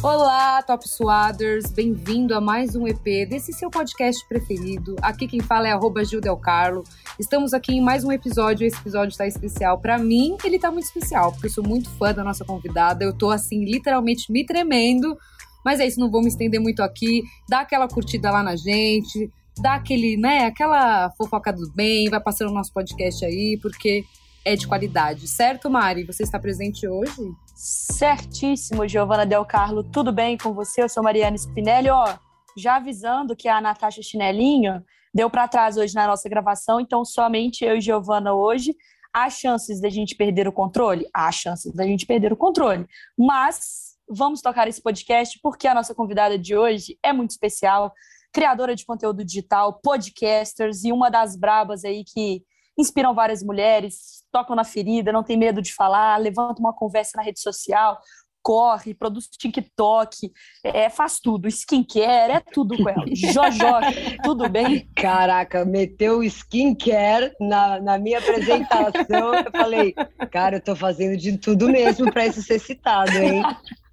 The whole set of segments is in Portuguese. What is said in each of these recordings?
Olá, Top Suaders! Bem-vindo a mais um EP desse seu podcast preferido. Aqui quem fala é arroba Carlo. Estamos aqui em mais um episódio. Esse episódio está especial. Para mim, ele está muito especial, porque eu sou muito fã da nossa convidada. Eu tô assim, literalmente me tremendo. Mas é isso, não vou me estender muito aqui. Dá aquela curtida lá na gente, dá aquele, né, aquela fofoca do bem, vai passando o nosso podcast aí, porque é de qualidade. Certo, Mari? Você está presente hoje? Certíssimo, Giovana Del Carlo. Tudo bem com você? Eu sou Mariana Spinelli. Ó, já avisando que a Natasha Chinelinho deu para trás hoje na nossa gravação, então somente eu e Giovana hoje. Há chances da gente perder o controle? Há chances da gente perder o controle. Mas vamos tocar esse podcast porque a nossa convidada de hoje é muito especial, criadora de conteúdo digital, podcasters e uma das brabas aí que inspiram várias mulheres, tocam na ferida, não tem medo de falar, levantam uma conversa na rede social, corre, produz TikTok, é, faz tudo, skincare, é tudo com ela. Jojoca, tudo bem? Caraca, meteu skincare na, na minha apresentação, eu falei, cara, eu tô fazendo de tudo mesmo para isso ser citado, hein?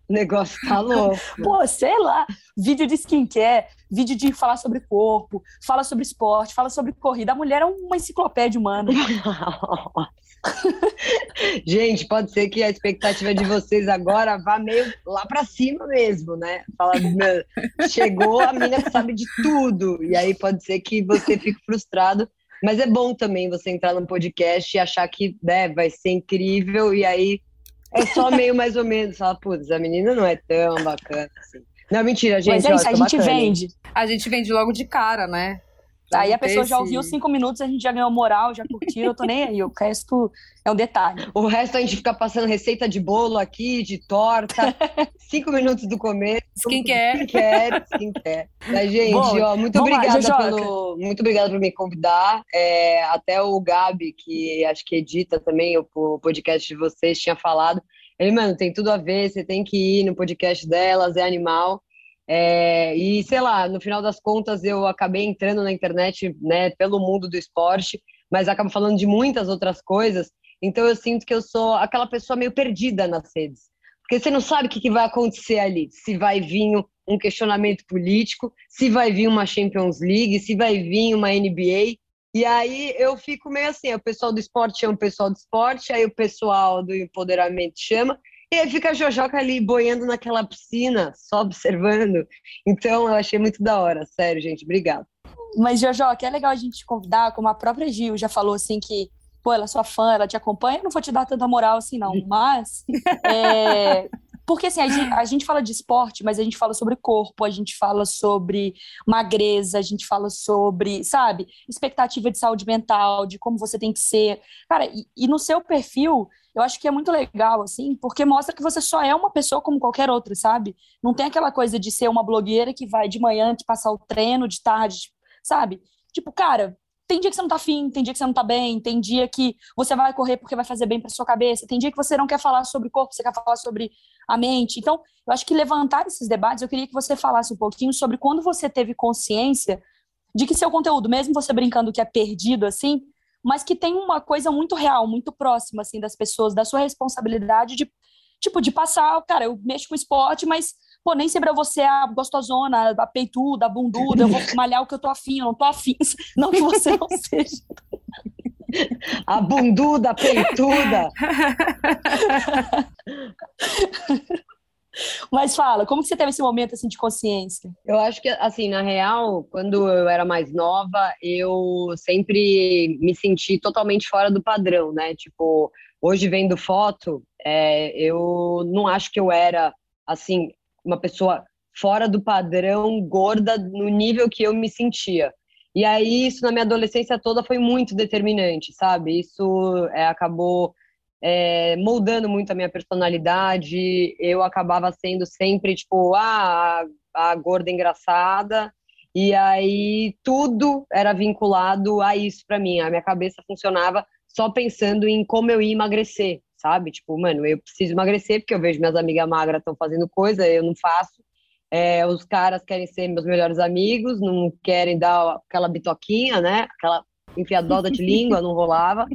O negócio tá louco. Pô, sei lá, vídeo de skincare, vídeo de falar sobre corpo, fala sobre esporte, fala sobre corrida. A mulher é uma enciclopédia humana. Gente, pode ser que a expectativa de vocês agora vá meio lá para cima mesmo, né? Fala, chegou a menina que sabe de tudo. E aí pode ser que você fique frustrado. Mas é bom também você entrar no podcast e achar que né, vai ser incrível. E aí é só meio mais ou menos. Fala, putz, a menina não é tão bacana assim. Não, mentira, gente. Mas é isso, a gente bacana, vende. A gente vende logo de cara, né? Aí a pessoa já ouviu cinco minutos, a gente já ganhou moral, já curtiu, eu tô nem aí. O resto é um detalhe. O resto a gente fica passando receita de bolo aqui, de torta. cinco minutos do começo. Skincare. Skincare, skincare. Mas, gente, Bom, ó, muito lá, obrigada Jojoca. pelo. Muito obrigada por me convidar. É, até o Gabi, que acho que edita também o podcast de vocês, tinha falado. Ele, mano, tem tudo a ver, você tem que ir no podcast delas, é animal. É, e sei lá, no final das contas eu acabei entrando na internet, né, pelo mundo do esporte, mas acabo falando de muitas outras coisas. Então eu sinto que eu sou aquela pessoa meio perdida nas redes, porque você não sabe o que, que vai acontecer ali, se vai vir um questionamento político, se vai vir uma Champions League, se vai vir uma NBA. E aí eu fico meio assim, o pessoal do esporte chama o pessoal do esporte, aí o pessoal do empoderamento chama, e aí fica a Jojoca ali boiando naquela piscina, só observando. Então eu achei muito da hora, sério, gente, obrigada. Mas, Jojo, que é legal a gente te convidar, como a própria Gil já falou assim que, pô, ela é sua fã, ela te acompanha, eu não vou te dar tanta moral assim, não. Mas é, porque assim, a gente, a gente fala de esporte, mas a gente fala sobre corpo, a gente fala sobre magreza, a gente fala sobre, sabe, expectativa de saúde mental, de como você tem que ser. Cara, e, e no seu perfil, eu acho que é muito legal, assim, porque mostra que você só é uma pessoa como qualquer outra, sabe? Não tem aquela coisa de ser uma blogueira que vai de manhã te passar o treino, de tarde, sabe? Tipo, cara, tem dia que você não tá afim, tem dia que você não tá bem, tem dia que você vai correr porque vai fazer bem pra sua cabeça, tem dia que você não quer falar sobre corpo, você quer falar sobre a mente. Então, eu acho que levantar esses debates, eu queria que você falasse um pouquinho sobre quando você teve consciência de que seu conteúdo, mesmo você brincando que é perdido assim, mas que tem uma coisa muito real, muito próxima assim das pessoas, da sua responsabilidade de tipo de passar, cara, eu mexo com esporte, mas pô, nem sempre eu vou ser a gostosona, a peituda, a bunduda, eu vou malhar o que eu tô afim, eu não tô afim, não que você não seja. A bunduda, a peituda. Mas fala, como que você teve esse momento assim de consciência? Eu acho que, assim, na real, quando eu era mais nova, eu sempre me senti totalmente fora do padrão, né? Tipo, hoje vendo foto, é, eu não acho que eu era, assim, uma pessoa fora do padrão, gorda, no nível que eu me sentia. E aí, isso na minha adolescência toda foi muito determinante, sabe? Isso é, acabou é, moldando muito a minha personalidade. Eu acabava sendo sempre, tipo, ah, a, a gorda engraçada. E aí, tudo era vinculado a isso para mim. A minha cabeça funcionava só pensando em como eu ia emagrecer, sabe? Tipo, mano, eu preciso emagrecer porque eu vejo minhas amigas magras estão fazendo coisa, eu não faço. É, os caras querem ser meus melhores amigos, não querem dar aquela bitoquinha, né? Aquela enfiadosa de língua, não rolava.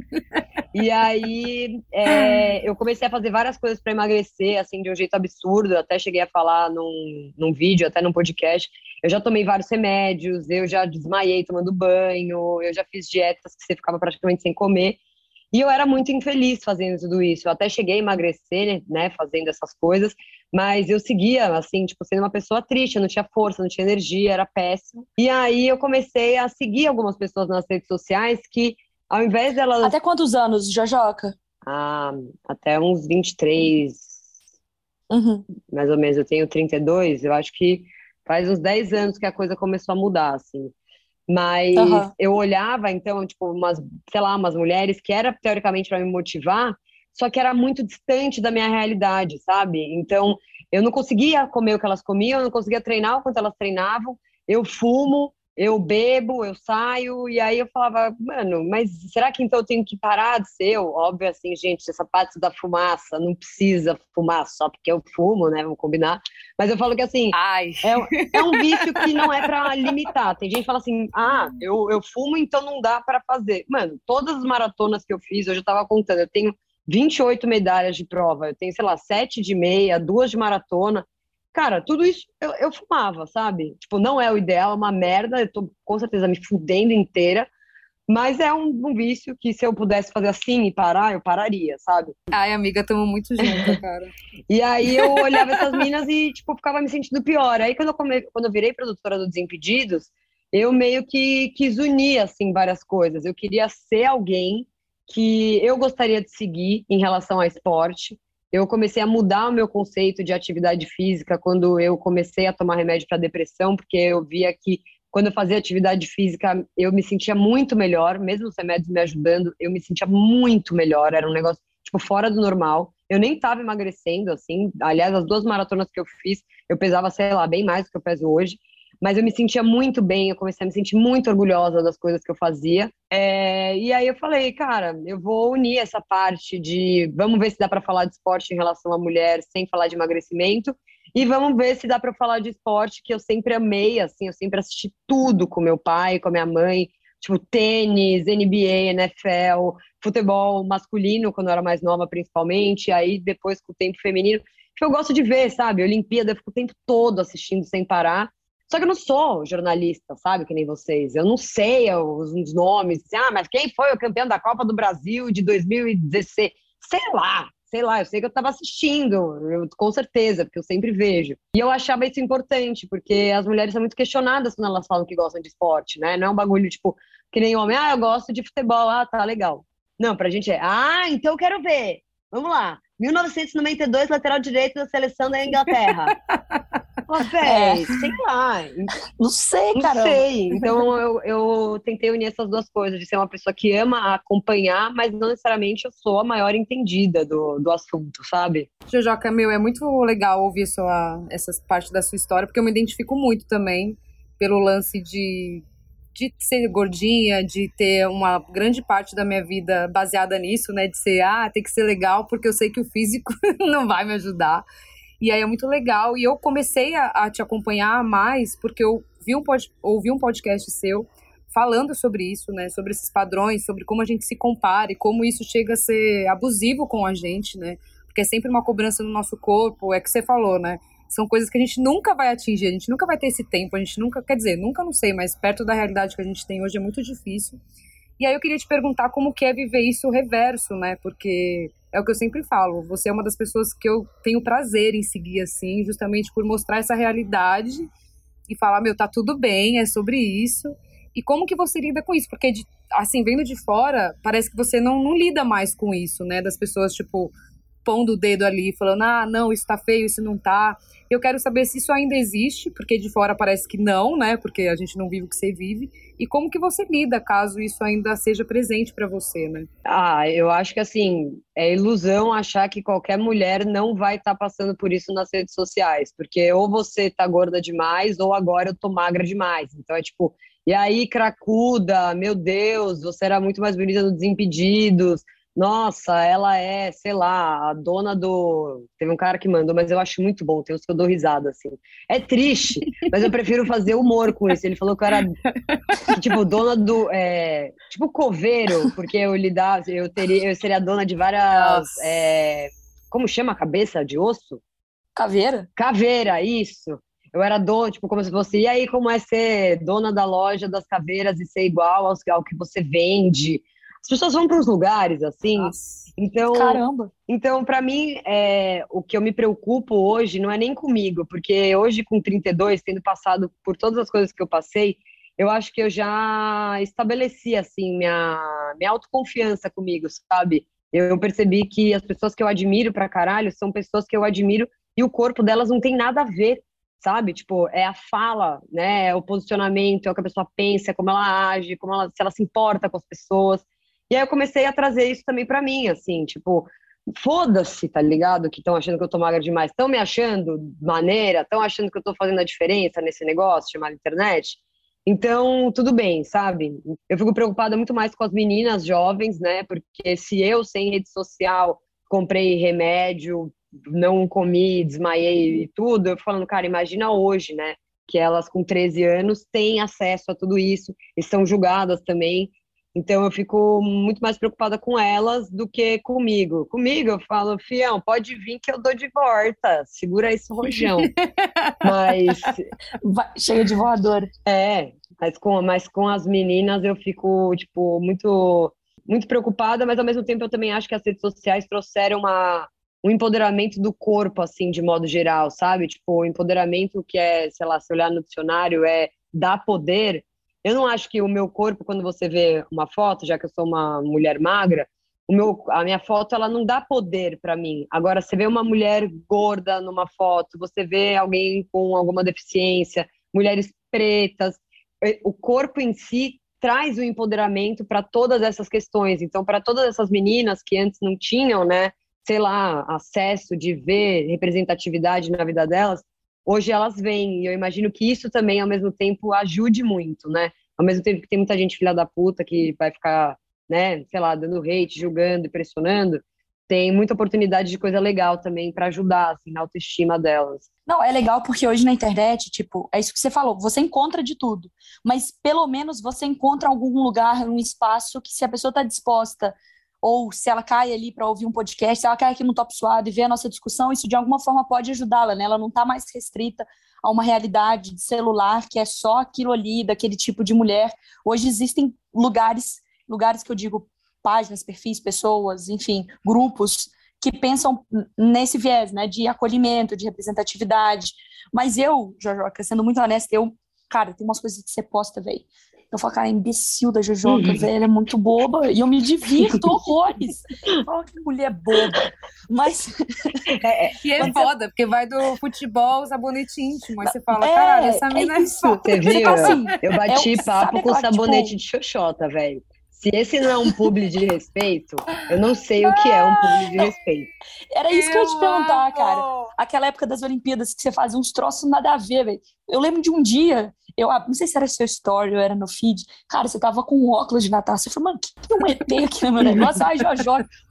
E aí é, eu comecei a fazer várias coisas para emagrecer, assim, de um jeito absurdo. até cheguei a falar num, num vídeo, até num podcast. Eu já tomei vários remédios, eu já desmaiei tomando banho, eu já fiz dietas que você ficava praticamente sem comer. E eu era muito infeliz fazendo tudo isso. Eu até cheguei a emagrecer, né, fazendo essas coisas, mas eu seguia, assim, tipo, sendo uma pessoa triste, eu não tinha força, não tinha energia, era péssimo. E aí eu comecei a seguir algumas pessoas nas redes sociais que, ao invés delas. Até quantos anos, Jojoca? Ah, até uns 23, uhum. mais ou menos. Eu tenho 32, eu acho que faz uns 10 anos que a coisa começou a mudar, assim. Mas uhum. eu olhava, então, tipo, umas, sei lá, umas mulheres que era teoricamente para me motivar, só que era muito distante da minha realidade, sabe? Então, eu não conseguia comer o que elas comiam, eu não conseguia treinar o quanto elas treinavam. Eu fumo, eu bebo, eu saio, e aí eu falava, mano, mas será que então eu tenho que parar de ser eu? Óbvio, assim, gente, essa parte da fumaça, não precisa fumar só porque eu fumo, né? Vamos combinar. Mas eu falo que, assim, é, é, um vício que não é para limitar. Tem gente que fala assim, ah, eu, eu fumo, então não dá para fazer. Mano, todas as maratonas que eu fiz, eu já tava contando, eu tenho 28 medalhas de prova, eu tenho, sei lá, sete de meia, duas de maratona. Cara, tudo isso eu, eu fumava, sabe? Tipo, não é o ideal, é uma merda, eu tô com certeza me fudendo inteira, mas é um, um, vício que se eu pudesse fazer assim e parar, eu pararia, sabe? Ai, amiga, tamo muito junto, cara. e aí eu olhava essas minas e, tipo, ficava me sentindo pior. Aí quando eu, come... quando eu virei produtora do Desimpedidos, eu meio que quis unir, assim, várias coisas. Eu queria ser alguém que eu gostaria de seguir em relação ao esporte, eu comecei a mudar o meu conceito de atividade física quando eu comecei a tomar remédio para depressão, porque eu via que quando eu fazia atividade física eu me sentia muito melhor, mesmo os remédios me ajudando, eu me sentia muito melhor, era um negócio tipo fora do normal. Eu nem estava emagrecendo assim, aliás, as duas maratonas que eu fiz, eu pesava, sei lá, bem mais do que eu peso hoje mas eu me sentia muito bem, eu comecei a me sentir muito orgulhosa das coisas que eu fazia. É, e aí eu falei, cara, eu vou unir essa parte de vamos ver se dá para falar de esporte em relação à mulher sem falar de emagrecimento. E vamos ver se dá para falar de esporte que eu sempre amei, assim, eu sempre assisti tudo com meu pai, com a minha mãe, tipo tênis, NBA, NFL, futebol masculino quando eu era mais nova, principalmente, aí depois com o tempo feminino, que eu gosto de ver, sabe? Olimpíada, eu fico o tempo todo assistindo sem parar. Só que eu não sou jornalista, sabe? Que nem vocês. Eu não sei os, os nomes. Ah, mas quem foi o campeão da Copa do Brasil de 2016? Sei lá, sei lá, eu sei que eu estava assistindo, eu, com certeza, porque eu sempre vejo. E eu achava isso importante, porque as mulheres são muito questionadas quando elas falam que gostam de esporte, né? Não é um bagulho tipo, que nem homem, ah, eu gosto de futebol, ah, tá legal. Não, pra gente é, ah, então eu quero ver. Vamos lá. 1992, lateral direito da seleção da Inglaterra. Ó, véi, é. sei lá. Não sei, cara. Não sei. Então eu, eu tentei unir essas duas coisas, de ser uma pessoa que ama acompanhar, mas não necessariamente eu sou a maior entendida do, do assunto, sabe? Jojoca, meu, é muito legal ouvir sua, essa parte da sua história, porque eu me identifico muito também pelo lance de de ser gordinha, de ter uma grande parte da minha vida baseada nisso, né? De ser, ah, tem que ser legal porque eu sei que o físico não vai me ajudar. E aí é muito legal. E eu comecei a, a te acompanhar mais porque eu vi um pod, ouvi um podcast seu falando sobre isso, né? Sobre esses padrões, sobre como a gente se compara e como isso chega a ser abusivo com a gente, né? Porque é sempre uma cobrança no nosso corpo, é que você falou, né? São coisas que a gente nunca vai atingir, a gente nunca vai ter esse tempo, a gente nunca, quer dizer, nunca não sei, mas perto da realidade que a gente tem hoje é muito difícil. E aí eu queria te perguntar como que é viver isso reverso, né? Porque é o que eu sempre falo, você é uma das pessoas que eu tenho prazer em seguir assim, justamente por mostrar essa realidade e falar, meu, tá tudo bem, é sobre isso. E como que você lida com isso? Porque, assim, vendo de fora, parece que você não, não lida mais com isso, né? Das pessoas, tipo, pondo o dedo ali, falando, ah, não, isso tá feio, isso não tá. Eu quero saber se isso ainda existe, porque de fora parece que não, né? Porque a gente não vive o que você vive. E como que você lida caso isso ainda seja presente para você, né? Ah, eu acho que assim, é ilusão achar que qualquer mulher não vai estar tá passando por isso nas redes sociais, porque ou você tá gorda demais ou agora eu tô magra demais. Então é tipo, e aí, cracuda, meu Deus, você era muito mais bonita no Desimpedidos nossa, ela é, sei lá, a dona do. Teve um cara que mandou, mas eu acho muito bom, tem uns que eu dou risada, assim. É triste, mas eu prefiro fazer humor com isso. Ele falou que eu era, tipo, dona do. É, tipo, coveiro, porque eu lidava, eu, teria, eu seria dona de várias. É, como chama a cabeça de osso? Caveira? Caveira, isso. Eu era dona, tipo, como se fosse, e aí como é ser dona da loja das caveiras e ser igual ao, ao que você vende? As pessoas vão para os lugares assim. Nossa, então, caramba. Então, para mim, é, o que eu me preocupo hoje não é nem comigo, porque hoje com 32, tendo passado por todas as coisas que eu passei, eu acho que eu já estabeleci assim minha minha autoconfiança comigo, sabe? Eu percebi que as pessoas que eu admiro pra caralho são pessoas que eu admiro e o corpo delas não tem nada a ver, sabe? Tipo, é a fala, né? É o posicionamento, é o que a pessoa pensa, é como ela age, como ela, se ela se importa com as pessoas. E aí eu comecei a trazer isso também para mim, assim, tipo, foda-se, tá ligado? Que estão achando que eu tô magra demais. Estão me achando maneira, estão achando que eu tô fazendo a diferença nesse negócio chamado internet. Então, tudo bem, sabe? Eu fico preocupada muito mais com as meninas jovens, né? Porque se eu, sem rede social, comprei remédio, não comi, desmaiei e tudo, eu fico falando, cara, imagina hoje, né? Que elas com 13 anos têm acesso a tudo isso, estão julgadas também. Então eu fico muito mais preocupada com elas do que comigo. Comigo eu falo, fião, pode vir que eu dou de volta, segura esse rojão. mas chega de voador. É, mas com, mas com as meninas eu fico tipo muito muito preocupada, mas ao mesmo tempo eu também acho que as redes sociais trouxeram uma um empoderamento do corpo assim de modo geral, sabe? Tipo, o empoderamento que é, sei lá, se olhar no dicionário é dar poder eu não acho que o meu corpo, quando você vê uma foto, já que eu sou uma mulher magra, o meu, a minha foto ela não dá poder para mim. Agora, você vê uma mulher gorda numa foto, você vê alguém com alguma deficiência, mulheres pretas, o corpo em si traz o empoderamento para todas essas questões. Então, para todas essas meninas que antes não tinham, né, sei lá, acesso de ver representatividade na vida delas, hoje elas vêm. E eu imagino que isso também, ao mesmo tempo, ajude muito, né? Ao mesmo tempo que tem muita gente filha da puta que vai ficar, né, sei lá, dando hate, julgando, pressionando, tem muita oportunidade de coisa legal também para ajudar, assim, na autoestima delas. Não, é legal porque hoje na internet, tipo, é isso que você falou, você encontra de tudo, mas pelo menos você encontra algum lugar, um espaço que se a pessoa está disposta ou se ela cai ali para ouvir um podcast, se ela cai aqui no Top Suado e vê a nossa discussão, isso de alguma forma pode ajudá-la, né? Ela não está mais restrita a uma realidade de celular que é só aquilo ali, daquele tipo de mulher. Hoje existem lugares, lugares que eu digo, páginas, perfis, pessoas, enfim, grupos que pensam nesse viés, né, de acolhimento, de representatividade. Mas eu, Jojoca, sendo muito honesta, eu, cara, tem umas coisas que você posta, velho, eu falo, cara, imbecil da Jojoca, uhum. velho, é muito boba. E eu me divirto horrores. Fala que mulher boba. Mas. É, é. e é foda, porque vai do futebol, sabonete íntimo. Aí você fala, é, caralho, essa é mina é, isso. Você viu? Assim, eu bati é, papo com sabonete tipo... de xoxota, velho. Se esse não é um publi de respeito, eu não sei o que é um publi de respeito. Era isso que eu ia te perguntar, cara. Aquela época das Olimpíadas que você fazia uns troços nada a ver, velho. Eu lembro de um dia eu ah, não sei se era seu story ou era no feed. Cara, você tava com um óculos de Natal. Você falou, mano, que tem um ET aqui no meu negócio? Ai, Jojo,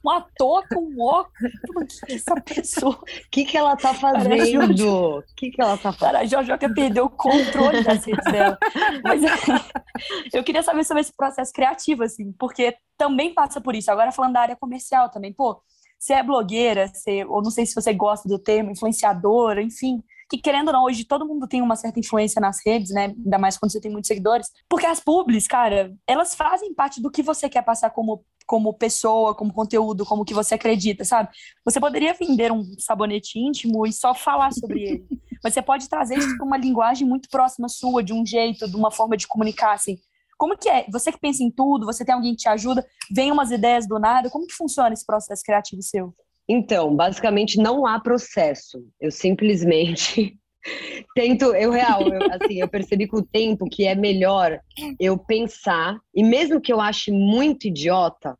uma touca, um óculos. Eu falei, que é essa pessoa? O que, que ela tá fazendo? O que, que ela tá fazendo? Cara, a Jojo quer perder o controle das redes dela. Mas eu queria saber sobre esse processo criativo, assim, porque também passa por isso. Agora falando da área comercial também, pô, você é blogueira, você, ou não sei se você gosta do termo, influenciadora, enfim que querendo ou não, hoje todo mundo tem uma certa influência nas redes, né? Ainda mais quando você tem muitos seguidores. Porque as publis, cara, elas fazem parte do que você quer passar como, como pessoa, como conteúdo, como que você acredita, sabe? Você poderia vender um sabonete íntimo e só falar sobre ele. Mas você pode trazer isso para uma linguagem muito próxima sua, de um jeito, de uma forma de comunicar, assim. Como que é? Você que pensa em tudo, você tem alguém que te ajuda, vem umas ideias do nada, como que funciona esse processo criativo seu? Então, basicamente não há processo. Eu simplesmente tento, eu real, eu, assim, eu percebi com o tempo que é melhor eu pensar e mesmo que eu ache muito idiota,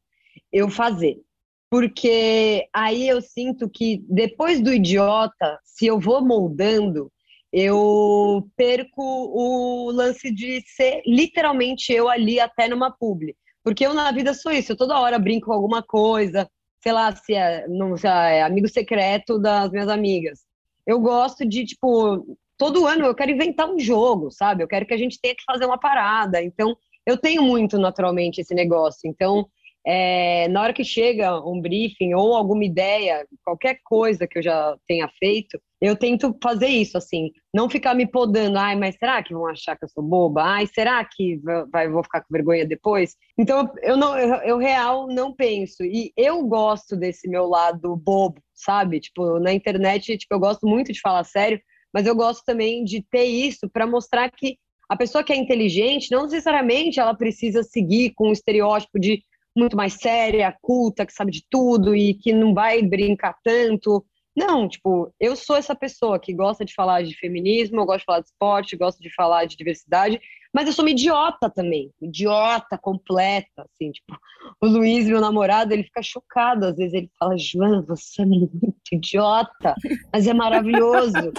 eu fazer. Porque aí eu sinto que depois do idiota, se eu vou moldando, eu perco o lance de ser literalmente eu ali até numa publi. Porque eu na vida sou isso, eu toda hora brinco com alguma coisa, sei lá, se é, não, sei lá, é amigo secreto das minhas amigas. Eu gosto de, tipo, todo ano eu quero inventar um jogo, sabe? Eu quero que a gente tenha que fazer uma parada. Então, eu tenho muito naturalmente esse negócio. Então, é, na hora que chega um briefing ou alguma ideia, qualquer coisa que eu já tenha feito, eu tento fazer isso, assim, não ficar me podando, ai, mas será que vão achar que eu sou boba? Ai, será que vai, vou ficar com vergonha depois? Então, eu não, eu, eu real não penso. E eu gosto desse meu lado bobo, sabe? Tipo, na internet, tipo, eu gosto muito de falar sério, mas eu gosto também de ter isso para mostrar que a pessoa que é inteligente, não necessariamente ela precisa seguir com o estereótipo de muito mais séria, culta, que sabe de tudo e que não vai brincar tanto. Não, tipo, eu sou essa pessoa que gosta de falar de feminismo, eu gosto de falar de esporte, gosto de falar de diversidade, mas eu sou uma idiota também, idiota completa, assim, tipo, o Luiz, meu namorado, ele fica chocado, às vezes ele fala, Joana, você é muito idiota, mas é maravilhoso.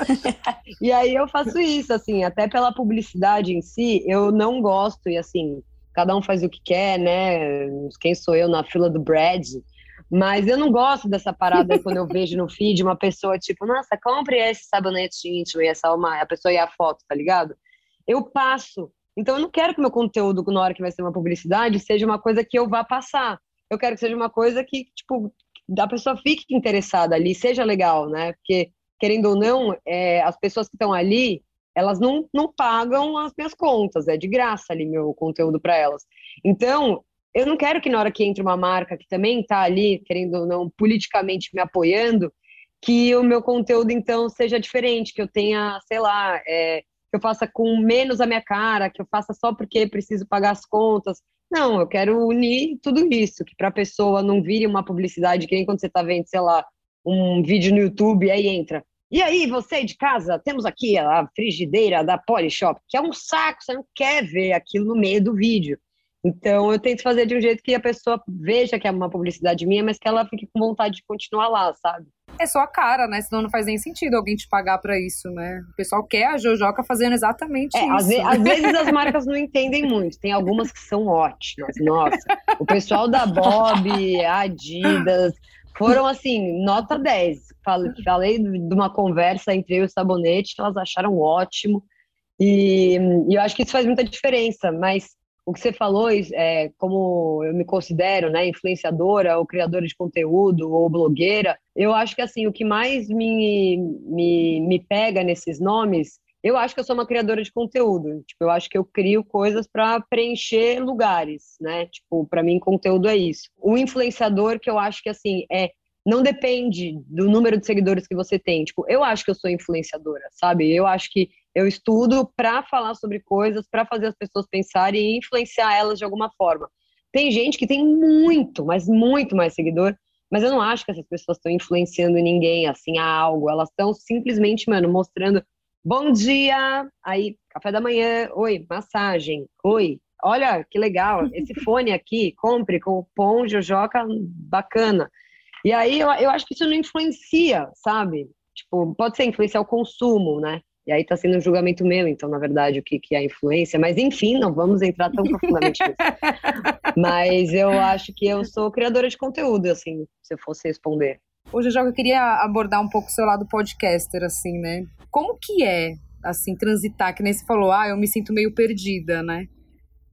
e aí eu faço isso, assim, até pela publicidade em si, eu não gosto, e assim, cada um faz o que quer, né? Quem sou eu na fila do Brad? Mas eu não gosto dessa parada quando eu vejo no feed uma pessoa tipo, nossa, compre esse sabonete íntimo e essa uma, a pessoa e a foto, tá ligado? Eu passo. Então eu não quero que meu conteúdo, na hora que vai ser uma publicidade, seja uma coisa que eu vá passar. Eu quero que seja uma coisa que, tipo, a pessoa fique interessada ali, seja legal, né? Porque, querendo ou não, é, as pessoas que estão ali, elas não, não pagam as minhas contas, é de graça ali meu conteúdo para elas. Então, eu não quero que na hora que entre uma marca que também está ali, querendo ou não, politicamente me apoiando, que o meu conteúdo então seja diferente, que eu tenha, sei lá, é, que eu faça com menos a minha cara, que eu faça só porque preciso pagar as contas. Não, eu quero unir tudo isso, que para a pessoa não vire uma publicidade, que nem quando você está vendo, sei lá, um vídeo no YouTube, aí entra e aí, você de casa, temos aqui a frigideira da Polishop, que é um saco, você não quer ver aquilo no meio do vídeo. Então, eu tento fazer de um jeito que a pessoa veja que é uma publicidade minha, mas que ela fique com vontade de continuar lá, sabe? É só a cara, né? Senão não faz nem sentido alguém te pagar para isso, né? O pessoal quer a Jojoca fazendo exatamente é, isso. Às, ve às vezes as marcas não entendem muito. Tem algumas que são ótimas. Nossa, o pessoal da Bob, Adidas, foram assim, nota 10. Falei de uma conversa entre eu e o Sabonete, elas acharam ótimo. E, e, eu acho que isso faz muita diferença, mas o que você falou, é, como eu me considero, né, influenciadora ou criadora de conteúdo ou blogueira, eu acho que assim, o que mais me, me, me pega nesses nomes eu acho que eu sou uma criadora de conteúdo. Tipo, eu acho que eu crio coisas para preencher lugares, né? Tipo, para mim conteúdo é isso. O influenciador que eu acho que assim é não depende do número de seguidores que você tem. Tipo, eu acho que eu sou influenciadora, sabe? Eu acho que eu estudo para falar sobre coisas, para fazer as pessoas pensarem e influenciar elas de alguma forma. Tem gente que tem muito, mas muito mais seguidor, mas eu não acho que essas pessoas estão influenciando ninguém assim a algo. Elas estão simplesmente, mano, mostrando Bom dia! Aí, café da manhã, oi, massagem, oi, olha que legal, esse fone aqui, compre com o Pão Jojoca, bacana. E aí eu, eu acho que isso não influencia, sabe? Tipo, pode ser influenciar o consumo, né? E aí tá sendo um julgamento meu, então, na verdade, o que, que é a influência. Mas, enfim, não vamos entrar tão profundamente nisso. Mas eu acho que eu sou criadora de conteúdo, assim, se eu fosse responder. Hoje, Joga, eu queria abordar um pouco o seu lado podcaster, assim, né? Como que é, assim, transitar, que nem você falou, ah, eu me sinto meio perdida, né?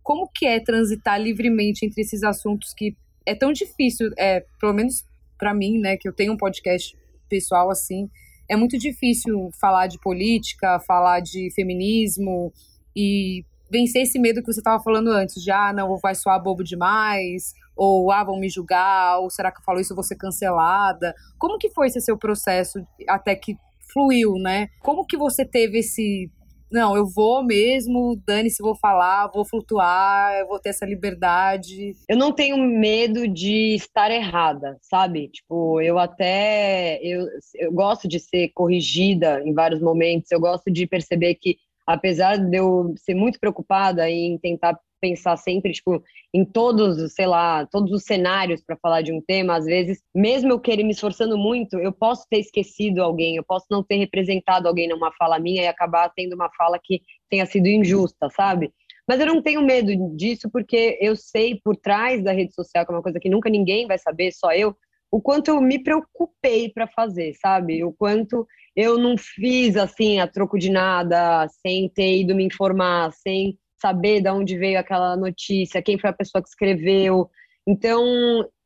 Como que é transitar livremente entre esses assuntos que é tão difícil, é, pelo menos para mim, né, que eu tenho um podcast pessoal assim, é muito difícil falar de política, falar de feminismo e vencer esse medo que você estava falando antes, de ah, não, vai soar bobo demais, ou ah, vão me julgar, ou será que eu falo isso eu vou ser cancelada? Como que foi esse seu processo até que fluiu, né? Como que você teve esse não, eu vou mesmo, dane-se, vou falar, vou flutuar, eu vou ter essa liberdade. Eu não tenho medo de estar errada, sabe? Tipo, eu até eu, eu gosto de ser corrigida em vários momentos, eu gosto de perceber que apesar de eu ser muito preocupada em tentar pensar sempre, tipo, em todos, sei lá, todos os cenários para falar de um tema, às vezes, mesmo eu querer me esforçando muito, eu posso ter esquecido alguém, eu posso não ter representado alguém numa fala minha e acabar tendo uma fala que tenha sido injusta, sabe? Mas eu não tenho medo disso, porque eu sei por trás da rede social, que é uma coisa que nunca ninguém vai saber, só eu, o quanto eu me preocupei para fazer, sabe? O quanto eu não fiz assim a troco de nada, sem ter ido me informar, sem saber de onde veio aquela notícia, quem foi a pessoa que escreveu. Então,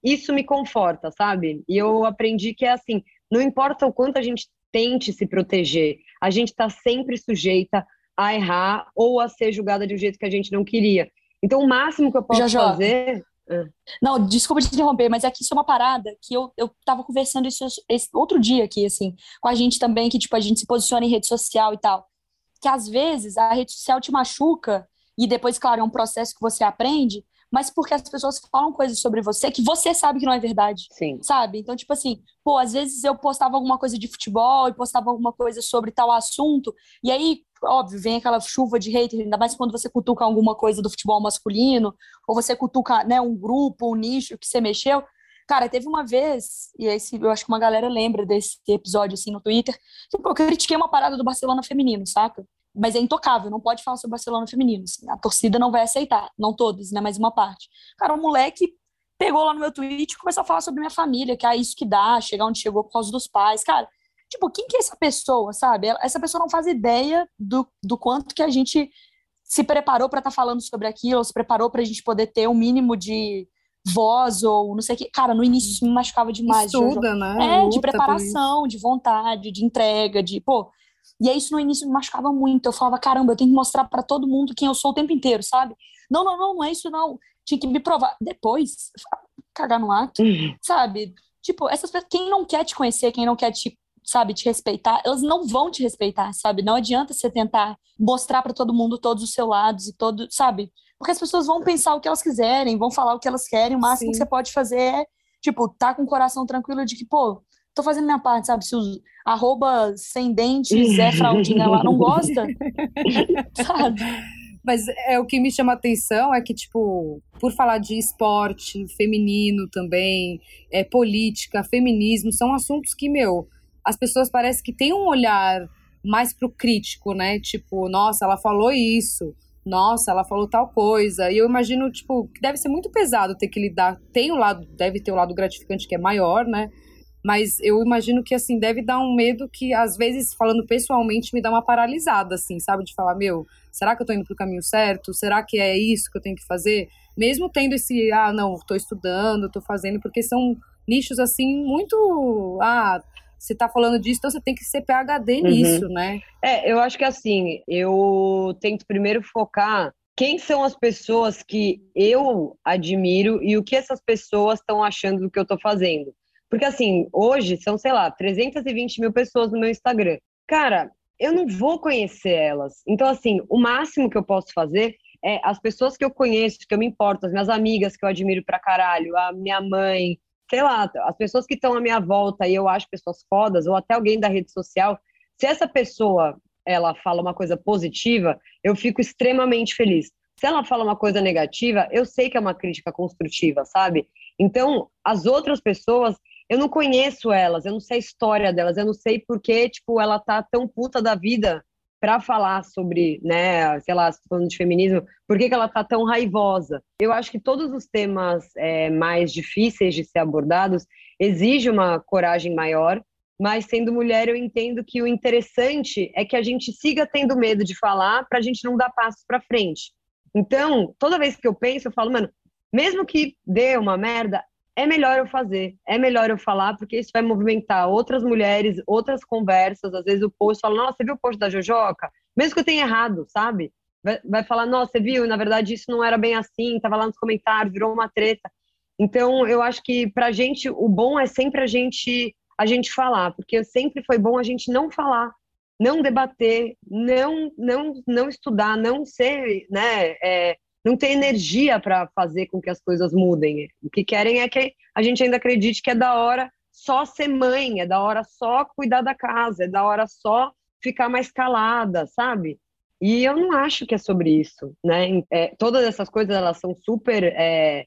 isso me conforta, sabe? E eu aprendi que é assim, não importa o quanto a gente tente se proteger, a gente está sempre sujeita a errar ou a ser julgada de um jeito que a gente não queria. Então, o máximo que eu posso já, fazer é. Não, desculpa te interromper, mas é que isso é uma parada que eu, eu tava conversando isso esse outro dia aqui, assim, com a gente também, que, tipo, a gente se posiciona em rede social e tal. Que às vezes a rede social te machuca, e depois, claro, é um processo que você aprende, mas porque as pessoas falam coisas sobre você que você sabe que não é verdade. Sim. Sabe? Então, tipo assim, pô, às vezes eu postava alguma coisa de futebol e postava alguma coisa sobre tal assunto, e aí, óbvio, vem aquela chuva de hater, ainda mais quando você cutuca alguma coisa do futebol masculino, ou você cutuca, né, um grupo, um nicho que você mexeu. Cara, teve uma vez, e esse, eu acho que uma galera lembra desse episódio, assim, no Twitter, que eu critiquei uma parada do Barcelona feminino, saca? Mas é intocável, não pode falar sobre Barcelona feminino. Assim, a torcida não vai aceitar, não todos, né, mas uma parte. Cara, o moleque pegou lá no meu tweet e começou a falar sobre minha família, que é isso que dá, chegar onde chegou por causa dos pais. Cara, tipo, quem que é essa pessoa, sabe? Essa pessoa não faz ideia do, do quanto que a gente se preparou para estar tá falando sobre aquilo, se preparou para a gente poder ter um mínimo de voz ou não sei o que. Cara, no início isso me machucava demais. Estuda, né? É, Luta de preparação, de vontade, de entrega, de, pô, e aí isso no início me machucava muito. Eu falava, caramba, eu tenho que mostrar para todo mundo quem eu sou o tempo inteiro, sabe? Não, não, não, não é isso não. Tinha que me provar. Depois, cagar no ato, uhum. sabe? Tipo, essas pessoas, quem não quer te conhecer, quem não quer te, sabe, te respeitar, elas não vão te respeitar, sabe? Não adianta você tentar mostrar para todo mundo todos os seus lados e todo, sabe? Porque as pessoas vão pensar o que elas quiserem, vão falar o que elas querem, o máximo Sim. que você pode fazer é, tipo, tá com o coração tranquilo de que, pô, tô fazendo minha parte, sabe? Se os arroba sem dentes é fraldinha lá, não gosta, sabe? Mas é o que me chama atenção é que, tipo, por falar de esporte feminino também, é, política, feminismo, são assuntos que, meu, as pessoas parecem que têm um olhar mais pro crítico, né? Tipo, nossa, ela falou isso, nossa, ela falou tal coisa. E eu imagino, tipo, que deve ser muito pesado ter que lidar. Tem o lado, deve ter o lado gratificante que é maior, né? Mas eu imagino que, assim, deve dar um medo que, às vezes, falando pessoalmente, me dá uma paralisada, assim, sabe? De falar, meu, será que eu tô indo pro caminho certo? Será que é isso que eu tenho que fazer? Mesmo tendo esse, ah, não, tô estudando, tô fazendo, porque são nichos, assim, muito, ah, você tá falando disso, então você tem que ser PHD uhum. nisso, né? É, eu acho que, assim, eu tento primeiro focar quem são as pessoas que eu admiro e o que essas pessoas estão achando do que eu tô fazendo. Porque, assim, hoje são, sei lá, 320 mil pessoas no meu Instagram. Cara, eu não vou conhecer elas. Então, assim, o máximo que eu posso fazer é as pessoas que eu conheço, que eu me importo, as minhas amigas que eu admiro pra caralho, a minha mãe, sei lá, as pessoas que estão à minha volta e eu acho pessoas fodas, ou até alguém da rede social, se essa pessoa ela fala uma coisa positiva, eu fico extremamente feliz. Se ela fala uma coisa negativa, eu sei que é uma crítica construtiva, sabe? Então, as outras pessoas, eu não conheço elas, eu não sei a história delas, eu não sei por que, tipo, ela tá tão puta da vida para falar sobre, né, sei lá, falando de feminismo, por que, que ela tá tão raivosa? Eu acho que todos os temas é, mais difíceis de ser abordados exigem uma coragem maior, mas sendo mulher eu entendo que o interessante é que a gente siga tendo medo de falar para a gente não dar passos para frente. Então, toda vez que eu penso, eu falo, mano, mesmo que dê uma merda, é melhor eu fazer, é melhor eu falar, porque isso vai movimentar outras mulheres, outras conversas. Às vezes o post fala, nossa, você viu o post da Jojoca? Mesmo que eu tenha errado, sabe? Vai, vai falar, nossa, você viu, na verdade isso não era bem assim, tava lá nos comentários, virou uma treta. Então, eu acho que pra gente, o bom é sempre a gente, a gente falar, porque sempre foi bom a gente não falar, não debater, não, não, não estudar, não ser, né, é, não tem energia para fazer com que as coisas mudem. O que querem é que a gente ainda acredite que é da hora só ser mãe, é da hora só cuidar da casa, é da hora só ficar mais calada, sabe? E eu não acho que é sobre isso, né? É, todas essas coisas elas são super é,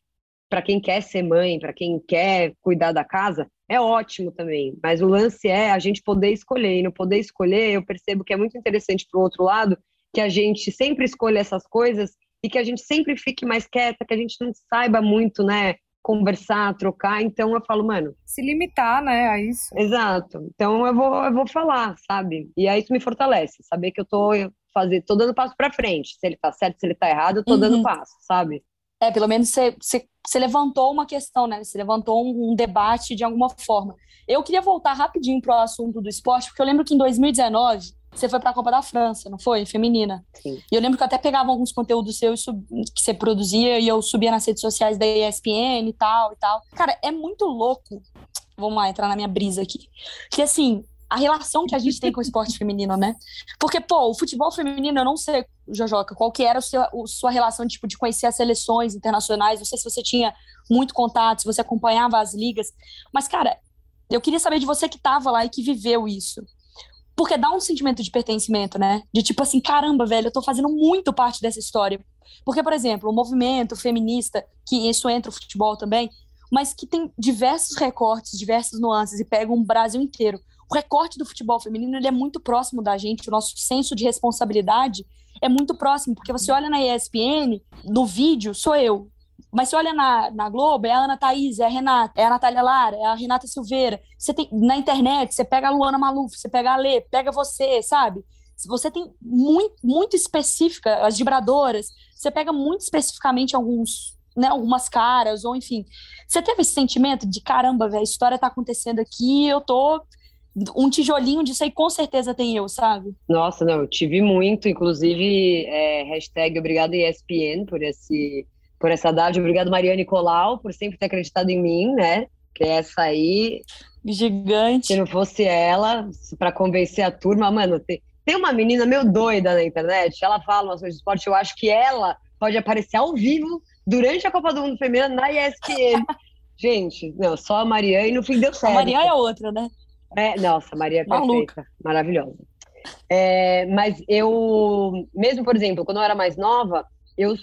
para quem quer ser mãe, para quem quer cuidar da casa, é ótimo também. Mas o lance é a gente poder escolher. E no poder escolher, eu percebo que é muito interessante para o outro lado que a gente sempre escolhe essas coisas e que a gente sempre fique mais quieta, que a gente não saiba muito, né? Conversar, trocar. Então eu falo, mano. Se limitar, né, a isso. Exato. Então eu vou, eu vou falar, sabe? E aí isso me fortalece, saber que eu tô fazer, tô dando passo para frente. Se ele tá certo, se ele tá errado, eu tô uhum. dando passo, sabe? É, pelo menos você, você, você levantou uma questão, né? Você levantou um, um debate de alguma forma. Eu queria voltar rapidinho pro assunto do esporte, porque eu lembro que em 2019 você foi para a Copa da França, não foi? Feminina. Sim. E eu lembro que eu até pegava alguns conteúdos seus que você produzia e eu subia nas redes sociais da ESPN e tal e tal. Cara, é muito louco. Vamos lá, entrar na minha brisa aqui. Que assim, a relação que a gente tem com o esporte feminino, né? Porque, pô, o futebol feminino, eu não sei, Jojoca, qual que era a sua, a sua relação, tipo, de conhecer as seleções internacionais, não sei se você tinha muito contato, se você acompanhava as ligas, mas, cara, eu queria saber de você que tava lá e que viveu isso. Porque dá um sentimento de pertencimento, né? De tipo assim, caramba, velho, eu tô fazendo muito parte dessa história. Porque, por exemplo, o movimento feminista, que isso entra o futebol também, mas que tem diversos recortes, diversas nuances e pega um Brasil inteiro. O recorte do futebol feminino ele é muito próximo da gente, o nosso senso de responsabilidade é muito próximo, porque você olha na ESPN, no vídeo, sou eu, mas você olha na, na Globo, é a Ana Thaís, é a Renata, é a Natália Lara, é a Renata Silveira. Você tem na internet, você pega a Luana Maluf, você pega a Lê, pega você, sabe? Você tem muito, muito específica, as vibradoras, você pega muito especificamente alguns, né, algumas caras, ou enfim. Você teve esse sentimento de caramba, velho, a história tá acontecendo aqui, eu tô um tijolinho disso aí com certeza tem eu, sabe? Nossa, não, eu tive muito, inclusive, é, hashtag obrigado ESPN por esse por essa dádiva. Obrigado, Maria Nicolau, por sempre ter acreditado em mim, né? Que é essa aí. Gigante. Se não fosse ela, para convencer a turma, mano, tem, tem uma menina meio doida na internet, ela fala umas coisas de esporte, eu acho que ela pode aparecer ao vivo durante a Copa do Mundo Feminina na ESPN. Gente, não, só a Maria e no fim deu certo. A Maria é outra, né? É, nossa, a Maria é perfeita, Maluca. maravilhosa. É, mas eu, mesmo, por exemplo, quando eu era mais nova, eu,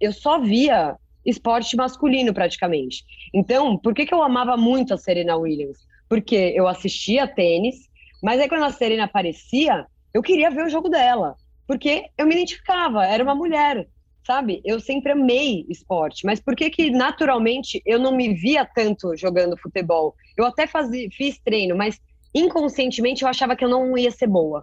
eu só via esporte masculino praticamente. Então, por que, que eu amava muito a Serena Williams? Porque eu assistia tênis, mas aí quando a Serena aparecia, eu queria ver o jogo dela, porque eu me identificava, era uma mulher, sabe? Eu sempre amei esporte, mas por que que naturalmente eu não me via tanto jogando futebol? Eu até fazia, fiz treino, mas inconscientemente eu achava que eu não ia ser boa.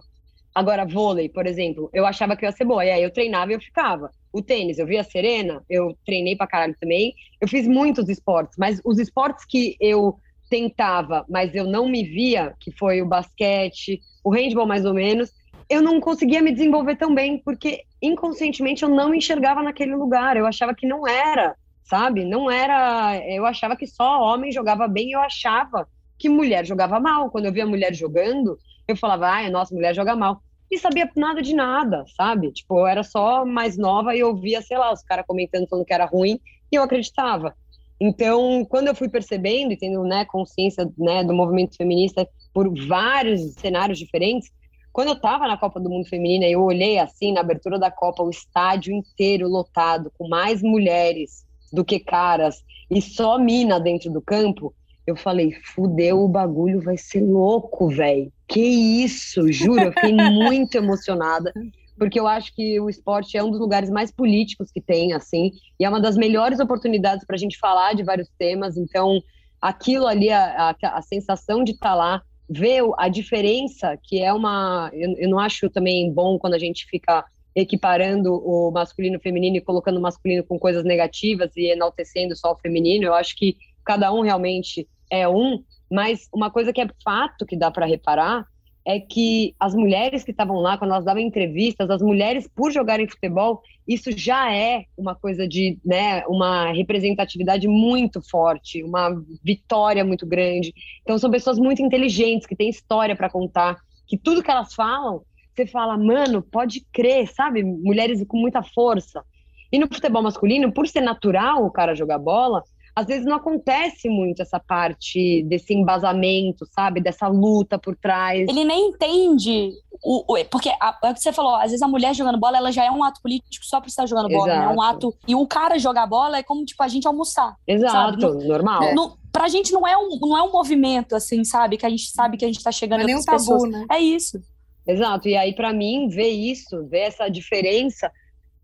Agora, vôlei, por exemplo, eu achava que eu ia ser boa, e aí eu treinava e eu ficava. O tênis, eu vi a Serena, eu treinei pra caralho também. Eu fiz muitos esportes, mas os esportes que eu tentava, mas eu não me via, que foi o basquete, o handball mais ou menos, eu não conseguia me desenvolver tão bem, porque inconscientemente eu não me enxergava naquele lugar. Eu achava que não era, sabe? Não era. Eu achava que só homem jogava bem, eu achava que mulher jogava mal. Quando eu via mulher jogando, eu falava, ai, nossa, mulher joga mal e sabia nada de nada, sabe? Tipo, eu era só mais nova e eu via, sei lá, os caras comentando falando que era ruim e eu acreditava. Então, quando eu fui percebendo e tendo né, consciência né, do movimento feminista por vários cenários diferentes, quando eu estava na Copa do Mundo Feminina, eu olhei assim, na abertura da Copa, o estádio inteiro lotado, com mais mulheres do que caras, e só mina dentro do campo, eu falei, fudeu, o bagulho vai ser louco, velho. Que isso, juro, eu fiquei muito emocionada, porque eu acho que o esporte é um dos lugares mais políticos que tem, assim, e é uma das melhores oportunidades para a gente falar de vários temas. Então, aquilo ali, a, a, a sensação de estar tá lá, ver a diferença, que é uma. Eu, eu não acho também bom quando a gente fica equiparando o masculino e o feminino e colocando o masculino com coisas negativas e enaltecendo só o feminino. Eu acho que cada um realmente é um, mas uma coisa que é fato que dá para reparar é que as mulheres que estavam lá, quando elas davam entrevistas, as mulheres, por jogarem futebol, isso já é uma coisa de, né, uma representatividade muito forte, uma vitória muito grande. Então, são pessoas muito inteligentes, que têm história para contar, que tudo que elas falam, você fala, mano, pode crer, sabe? Mulheres com muita força. E no futebol masculino, por ser natural o cara jogar bola, às vezes não acontece muito essa parte desse embasamento, sabe? Dessa luta por trás. Ele nem entende o, o porque a, é o que você falou, às vezes a mulher jogando bola, ela já é um ato político só por estar jogando bola, Exato. né? É um ato. E o cara jogar bola é como, tipo, a gente almoçar. Exato, sabe? normal. É. No, pra gente não é, um, não é um movimento, assim, sabe? Que a gente sabe que a gente tá chegando não é nem um tabu, pessoas. né? É isso. Exato. E aí, para mim, ver isso, ver essa diferença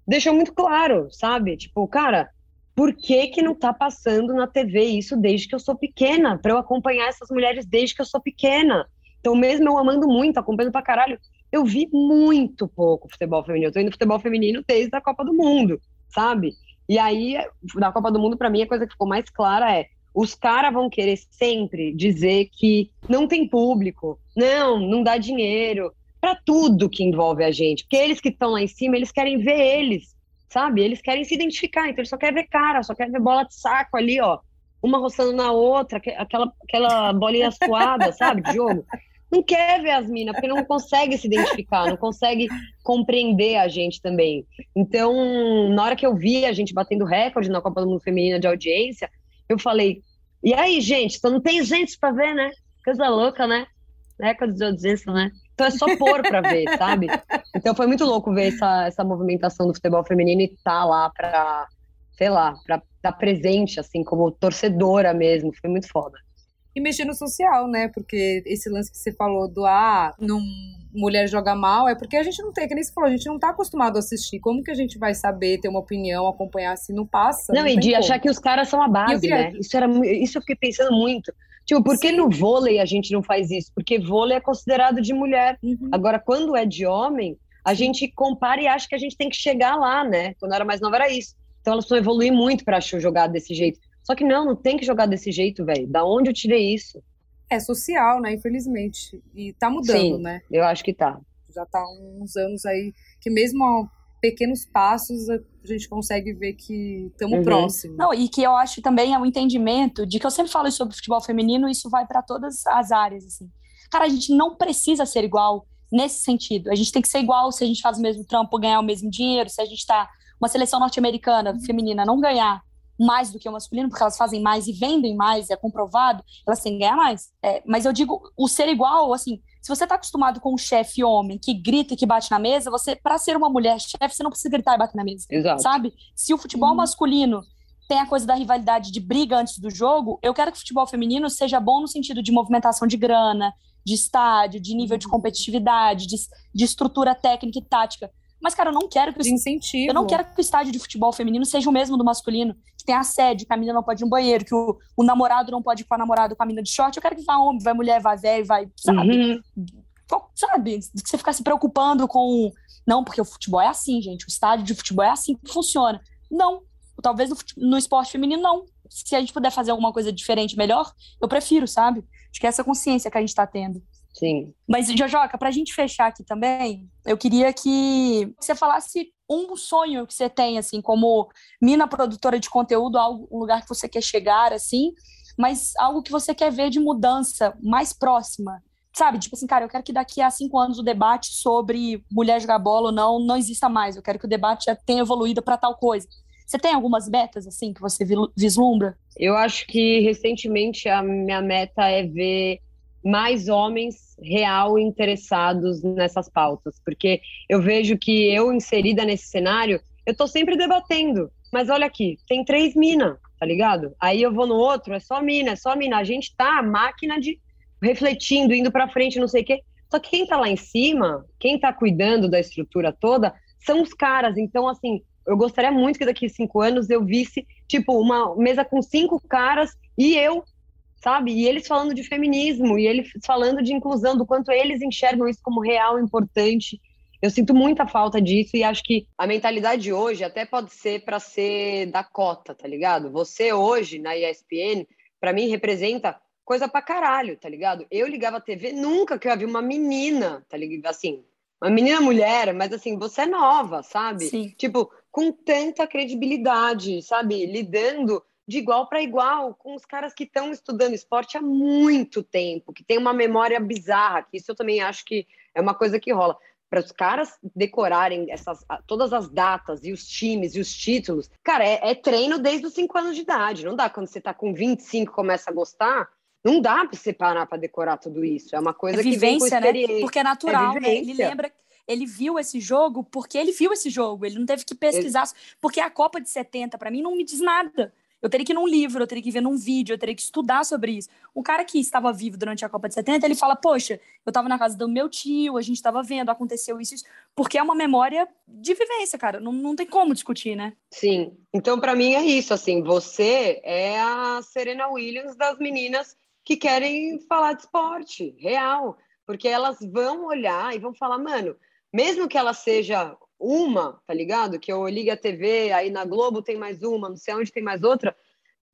deixou muito claro, sabe? Tipo, cara, por que que não tá passando na TV isso desde que eu sou pequena? Para eu acompanhar essas mulheres desde que eu sou pequena. Então, mesmo eu amando muito, acompanhando pra caralho, eu vi muito pouco futebol feminino. Eu tô indo futebol feminino desde a Copa do Mundo, sabe? E aí, na Copa do Mundo, para mim, a coisa que ficou mais clara é os caras vão querer sempre dizer que não tem público, não, não dá dinheiro, para tudo que envolve a gente. Porque eles que estão lá em cima, eles querem ver eles, sabe? Eles querem se identificar, então eles só querem ver cara, só querem ver bola de saco ali, ó. Uma roçando na outra, aquela, aquela bolinha suada, sabe, de jogo. Não quer ver as minas, porque não consegue se identificar, não consegue compreender a gente também. Então, na hora que eu vi a gente batendo recorde na Copa do Mundo Feminina de audiência, eu falei, e aí, gente, então não tem gente para ver, né? Coisa louca, né? Recorde de audiência, né? Então é só pôr para ver, sabe? Então foi muito louco ver essa, essa movimentação do futebol feminino e estar tá lá para, sei lá, para estar presente, assim, como torcedora mesmo. Foi muito foda. E mexer no social, né? Porque esse lance que você falou do ah, não mulher joga mal, é porque a gente não tem, que nem você falou, a gente não tá acostumado a assistir. Como que a gente vai saber, ter uma opinião, acompanhar se não passa? Não, não e de como. achar que os caras são a base, queria... né? Isso, era, isso eu fiquei pensando muito. Tipo, por que no vôlei a gente não faz isso? Porque vôlei é considerado de mulher. Uhum. Agora, quando é de homem, a gente compara e acha que a gente tem que chegar lá, né? Quando eu era mais nova era isso. Então elas precisam evoluir muito para jogar desse jeito. Só que não, não tem que jogar desse jeito, velho. Da onde eu tirei isso? É social, né? Infelizmente. E tá mudando, Sim, né? Eu acho que tá. Já tá uns anos aí que mesmo pequenos passos a gente consegue ver que estamos uhum. próximos. Não, e que eu acho também é o um entendimento de que eu sempre falo sobre futebol feminino, e isso vai para todas as áreas, assim. Cara, a gente não precisa ser igual nesse sentido. A gente tem que ser igual se a gente faz o mesmo trampo, ganhar o mesmo dinheiro, se a gente tá uma seleção norte-americana uhum. feminina não ganhar mais do que o masculino, porque elas fazem mais e vendem mais, é comprovado, elas têm que ganhar mais. É, mas eu digo, o ser igual, assim, se você está acostumado com um chefe homem que grita e que bate na mesa, você, para ser uma mulher chefe, você não precisa gritar e bater na mesa. Exato. Sabe? Se o futebol uhum. masculino tem a coisa da rivalidade de briga antes do jogo, eu quero que o futebol feminino seja bom no sentido de movimentação de grana, de estádio, de nível de uhum. competitividade, de, de estrutura técnica e tática. Mas, cara, eu não quero que o, incentivo. Eu não quero que o estádio de futebol feminino seja o mesmo do masculino, que tem assédio, que a menina não pode ir no banheiro, que o, o namorado não pode ir com a namorada com a menina de short. Eu quero que vá homem, vai mulher, vai velho, vai, sabe? Uhum. Sabe? Que você ficar se preocupando com. Não, porque o futebol é assim, gente. O estádio de futebol é assim que funciona. Não. Talvez no, no esporte feminino, não. Se a gente puder fazer alguma coisa diferente, melhor, eu prefiro, sabe? Acho que é essa consciência que a gente está tendo. Sim. Mas, Jojoca, para a gente fechar aqui também, eu queria que você falasse um sonho que você tem, assim, como mina produtora de conteúdo, algo, um lugar que você quer chegar, assim, mas algo que você quer ver de mudança mais próxima. Sabe, tipo assim, cara, eu quero que daqui a cinco anos o debate sobre mulher jogar bola ou não não exista mais. Eu quero que o debate já tenha evoluído para tal coisa. Você tem algumas metas, assim, que você vislumbra? Eu acho que recentemente a minha meta é ver mais homens real interessados nessas pautas, porque eu vejo que eu inserida nesse cenário, eu tô sempre debatendo, mas olha aqui, tem três mina, tá ligado? Aí eu vou no outro, é só mina, é só mina, a gente tá a máquina de refletindo, indo para frente, não sei o quê. Só que quem tá lá em cima, quem tá cuidando da estrutura toda, são os caras. Então, assim, eu gostaria muito que daqui cinco anos eu visse, tipo, uma mesa com cinco caras e eu sabe? E eles falando de feminismo, e eles falando de inclusão, do quanto eles enxergam isso como real, importante. Eu sinto muita falta disso e acho que a mentalidade hoje até pode ser para ser da cota, tá ligado? Você hoje na ESPN, para mim representa coisa pra caralho, tá ligado? Eu ligava a TV nunca que eu havia uma menina, tá ligado? Assim, uma menina mulher, mas assim, você é nova, sabe? Sim. Tipo, com tanta credibilidade, sabe? Lidando de igual para igual com os caras que estão estudando esporte há muito tempo, que tem uma memória bizarra, que isso eu também acho que é uma coisa que rola. Para os caras decorarem essas, todas as datas e os times e os títulos, cara, é, é treino desde os 5 anos de idade. Não dá quando você está com 25 começa a gostar, não dá para você parar para decorar tudo isso. É uma coisa é vivência, que vem com né? Porque é natural, é né? Ele lembra ele viu esse jogo porque ele viu esse jogo, ele não teve que pesquisar, porque a Copa de 70 para mim não me diz nada. Eu teria que ir num livro, eu teria que ver num vídeo, eu teria que estudar sobre isso. O cara que estava vivo durante a Copa de 70, ele fala: Poxa, eu estava na casa do meu tio, a gente estava vendo, aconteceu isso, isso. Porque é uma memória de vivência, cara. Não, não tem como discutir, né? Sim. Então, para mim, é isso. Assim, você é a Serena Williams das meninas que querem falar de esporte real. Porque elas vão olhar e vão falar, mano, mesmo que ela seja uma, tá ligado? Que eu ligue a TV, aí na Globo tem mais uma, não sei onde tem mais outra,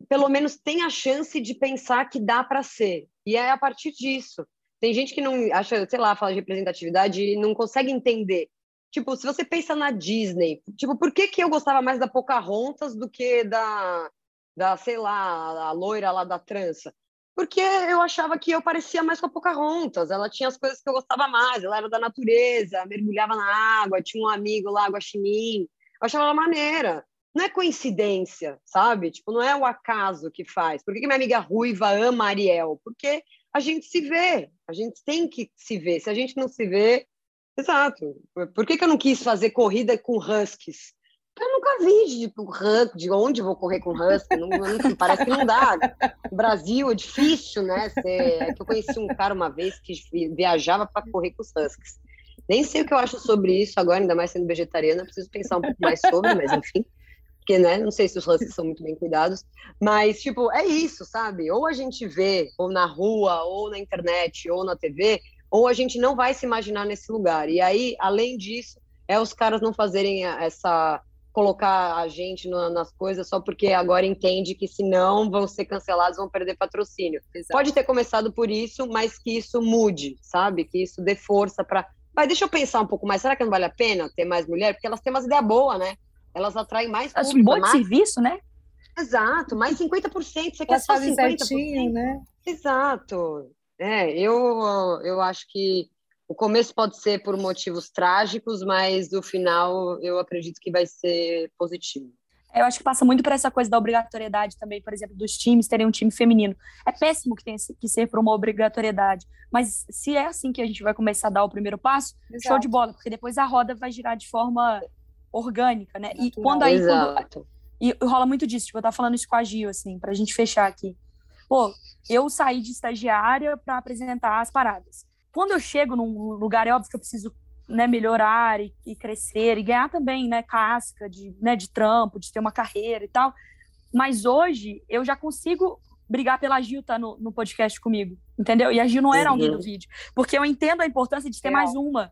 pelo menos tem a chance de pensar que dá para ser. E é a partir disso. Tem gente que não acha, sei lá, fala de representatividade e não consegue entender. Tipo, se você pensa na Disney, tipo, por que, que eu gostava mais da Pocahontas do que da, da, sei lá, a loira lá da trança? Porque eu achava que eu parecia mais com a Pocahontas. Ela tinha as coisas que eu gostava mais, ela era da natureza, mergulhava na água, tinha um amigo lá, Guaxinim. Eu achava ela maneira. Não é coincidência, sabe? Tipo, não é o acaso que faz. Por que, minha amiga ruiva ama Ariel? Porque a gente se vê, a gente tem que se ver. Se a gente não se vê, exato. Por que, que eu não quis fazer corrida com huskies? Eu nunca vi tipo, de onde vou correr com husky, não, não, parece que não dá. Brasil é difícil, né? é que eu conheci um cara uma vez que viajava para correr com os huskies. Nem sei o que eu acho sobre isso agora, ainda mais sendo vegetariana, preciso pensar um pouco mais sobre, mas enfim. Porque, né, não sei se os huskies são muito bem cuidados, mas, tipo, é isso, sabe? Ou a gente vê, ou na rua, ou na internet, ou na TV, ou a gente não vai se imaginar nesse lugar. E aí, além disso, é os caras não fazerem essa colocar a gente no, nas coisas só porque agora entende que senão vão ser cancelados, vão perder patrocínio. Exato. Pode ter começado por isso, mas que isso mude, sabe? Que isso dê força para. Mas deixa eu pensar um pouco mais. Será que não vale a pena ter mais mulher? Porque elas têm umas ideias boas, né? Elas atraem mais público. Um bom mais... serviço, né? Exato, mais 50%. Você quer só 50%? Certinho, né? Exato. É, eu, eu acho que o começo pode ser por motivos trágicos, mas o final eu acredito que vai ser positivo. Eu acho que passa muito por essa coisa da obrigatoriedade também, por exemplo, dos times terem um time feminino. É péssimo que tenha que ser por uma obrigatoriedade, mas se é assim que a gente vai começar a dar o primeiro passo, Exato. show de bola, porque depois a roda vai girar de forma orgânica, né? E quando aí quando, e rola muito disso, tipo, eu tava falando isso com a Gil assim, pra gente fechar aqui. Pô, eu saí de estagiária para apresentar as paradas quando eu chego num lugar, é óbvio que eu preciso né, melhorar e, e, crescer e ganhar também, né, casca de, né, de trampo, de ter uma carreira e tal. Mas hoje eu já consigo brigar pela Gil tá no, no podcast comigo, entendeu? E a Gil não era alguém do uhum. vídeo, porque eu entendo a importância de ter mais uma.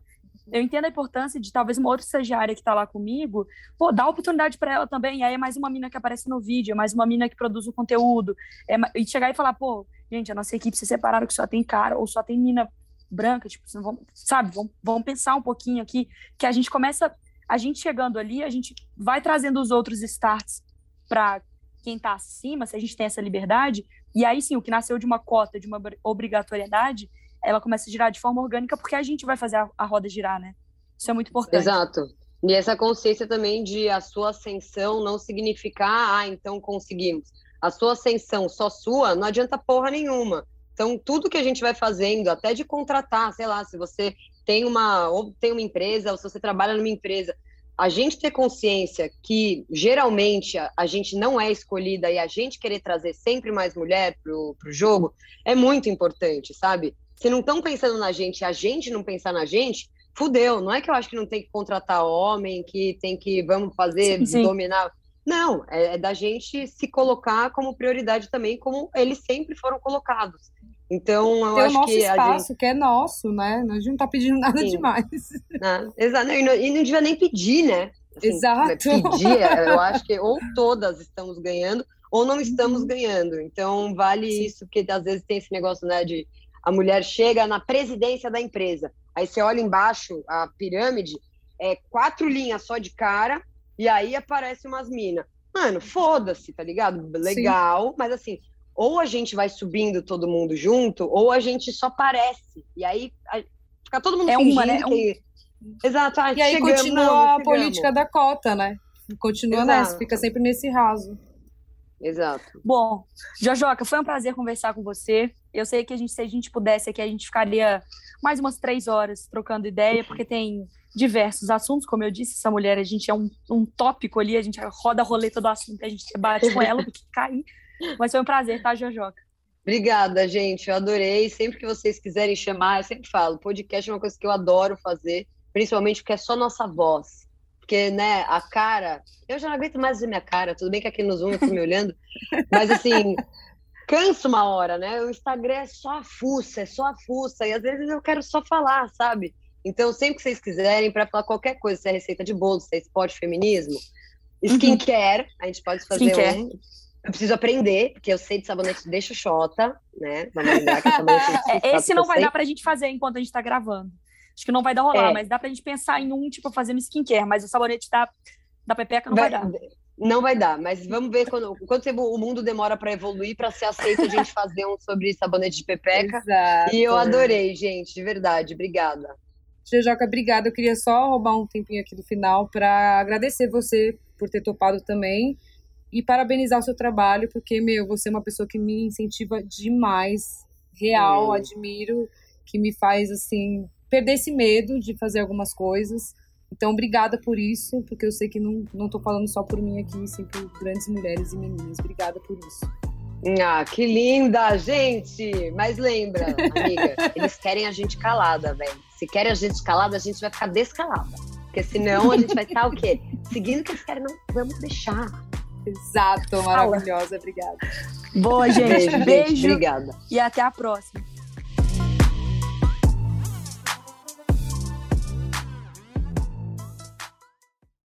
Eu entendo a importância de talvez uma outra estagiária que está lá comigo, pô, dar oportunidade para ela também. E aí é mais uma mina que aparece no vídeo, é mais uma mina que produz o conteúdo. É, e chegar e falar, pô, gente, a nossa equipe se separaram que só tem cara ou só tem mina branca, tipo, vamos, sabe, vamos, vamos pensar um pouquinho aqui, que a gente começa, a gente chegando ali, a gente vai trazendo os outros starts para quem está acima, se a gente tem essa liberdade, e aí sim, o que nasceu de uma cota, de uma obrigatoriedade, ela começa a girar de forma orgânica, porque a gente vai fazer a, a roda girar, né? Isso é muito importante. Exato. E essa consciência também de a sua ascensão não significar, ah, então conseguimos. A sua ascensão só sua não adianta porra nenhuma. Então, tudo que a gente vai fazendo, até de contratar, sei lá, se você tem uma, ou tem uma empresa, ou se você trabalha numa empresa, a gente ter consciência que geralmente a, a gente não é escolhida e a gente querer trazer sempre mais mulher pro, pro jogo é muito importante, sabe? Se não estão pensando na gente e a gente não pensar na gente, fudeu. Não é que eu acho que não tem que contratar homem, que tem que, vamos fazer, sim, sim. dominar. Não, é, é da gente se colocar como prioridade também, como eles sempre foram colocados. Então, eu Tem acho o nosso que espaço, gente... que é nosso, né? A gente não tá pedindo nada Sim. demais. Ah, exato. E não, e não devia nem pedir, né? Assim, exato. Pedir, é, eu acho que ou todas estamos ganhando, ou não estamos uhum. ganhando. Então, vale Sim. isso, porque às vezes tem esse negócio, né, de a mulher chega na presidência da empresa. Aí você olha embaixo, a pirâmide, é quatro linhas só de cara, e aí aparece umas minas. Mano, foda-se, tá ligado? Legal, Sim. mas assim, ou a gente vai subindo todo mundo junto, ou a gente só parece. E aí a, fica todo mundo é uma, né? que... Um... Exato. Ah, e aí continua não, a política da cota, né? Continua Exato. nessa, fica sempre nesse raso. Exato. Bom, Jojoca, foi um prazer conversar com você. Eu sei que a gente, se a gente pudesse aqui, a gente ficaria mais umas três horas trocando ideia, porque tem diversos assuntos, como eu disse, essa mulher, a gente é um, um tópico ali, a gente roda a roleta do assunto, a gente bate com ela, porque cair. Mas foi um prazer, tá, Jojoca? Obrigada, gente. Eu adorei. Sempre que vocês quiserem chamar, eu sempre falo, podcast é uma coisa que eu adoro fazer, principalmente porque é só nossa voz. Porque, né, a cara. Eu já não aguento mais ver minha cara, tudo bem que aqui no Zoom eu tô me olhando, mas assim, cansa uma hora, né? O Instagram é só a fuça, é só a fuça, e às vezes eu quero só falar, sabe? Então, sempre que vocês quiserem, para falar qualquer coisa, se é receita de bolo, se é esporte, feminismo, uhum. skincare, uhum. a gente pode fazer skincare. um. Eu preciso aprender, porque eu sei de sabonete deixa xota, né? É, Esse não vai sei. dar pra gente fazer enquanto a gente tá gravando. Acho que não vai dar rolar, é. mas dá pra gente pensar em um, tipo, fazendo skincare, mas o sabonete da, da Pepeca não vai, vai dar. Não vai dar, mas vamos ver quando, quanto tempo o mundo demora para evoluir para ser aceito a gente fazer um sobre sabonete de pepeca. Exato. E eu adorei, gente, de verdade. Obrigada. Jojoca, obrigada. Eu queria só roubar um tempinho aqui do final para agradecer você por ter topado também e parabenizar o seu trabalho, porque, meu, você é uma pessoa que me incentiva demais, real, admiro, que me faz, assim, perder esse medo de fazer algumas coisas. Então, obrigada por isso, porque eu sei que não, não tô falando só por mim aqui, sim por grandes mulheres e meninas. Obrigada por isso. Ah, que linda, gente! Mas lembra, amiga, eles querem a gente calada, velho. Se querem a gente calada, a gente vai ficar descalada. Porque senão a gente vai estar o quê? Seguindo o que eles querem, não vamos deixar. Exato, maravilhosa, obrigada. Boa, gente. Beijo. Beijo. Obrigada. E até a próxima.